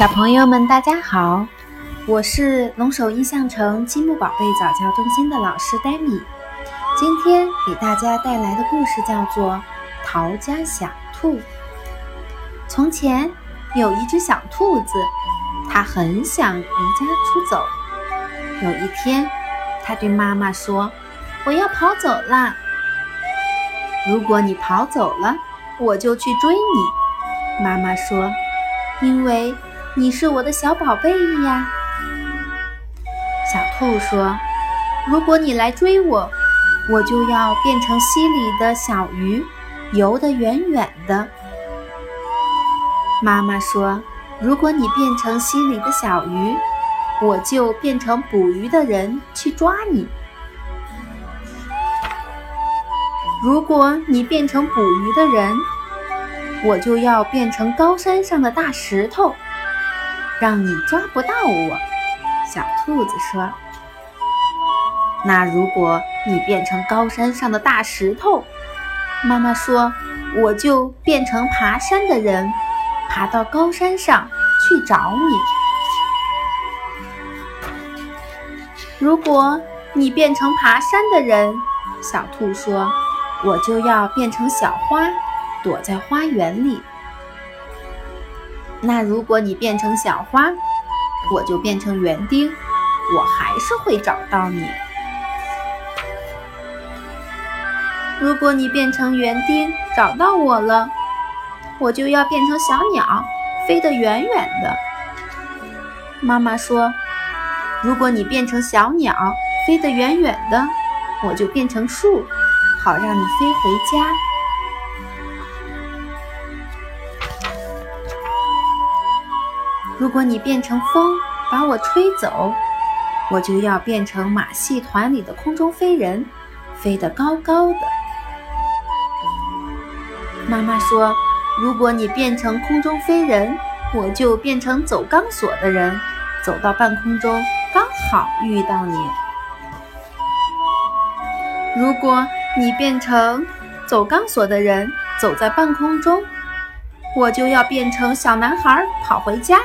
小朋友们，大家好，我是龙首印象城积木宝贝早教中心的老师黛米。今天给大家带来的故事叫做《逃家小兔》。从前有一只小兔子，它很想离家出走。有一天，它对妈妈说：“我要跑走啦！如果你跑走了，我就去追你。”妈妈说：“因为……”你是我的小宝贝呀，小兔说：“如果你来追我，我就要变成溪里的小鱼，游得远远的。”妈妈说：“如果你变成溪里的小鱼，我就变成捕鱼的人去抓你。如果你变成捕鱼的人，我就要变成高山上的大石头。”让你抓不到我，小兔子说。那如果你变成高山上的大石头，妈妈说，我就变成爬山的人，爬到高山上去找你。如果你变成爬山的人，小兔说，我就要变成小花，躲在花园里。那如果你变成小花，我就变成园丁，我还是会找到你。如果你变成园丁找到我了，我就要变成小鸟，飞得远远的。妈妈说，如果你变成小鸟，飞得远远的，我就变成树，好让你飞回家。如果你变成风把我吹走，我就要变成马戏团里的空中飞人，飞得高高的。妈妈说：“如果你变成空中飞人，我就变成走钢索的人，走到半空中刚好遇到你。如果你变成走钢索的人，走在半空中，我就要变成小男孩跑回家。”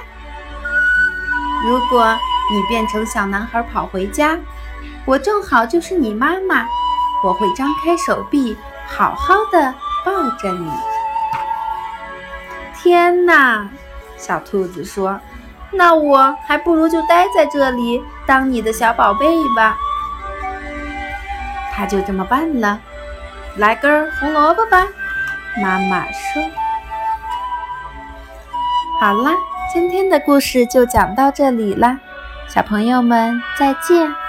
如果你变成小男孩跑回家，我正好就是你妈妈，我会张开手臂，好好的抱着你。天哪，小兔子说：“那我还不如就待在这里当你的小宝贝吧。”他就这么办了。来根红萝卜吧，妈妈说。好啦。今天的故事就讲到这里啦，小朋友们再见。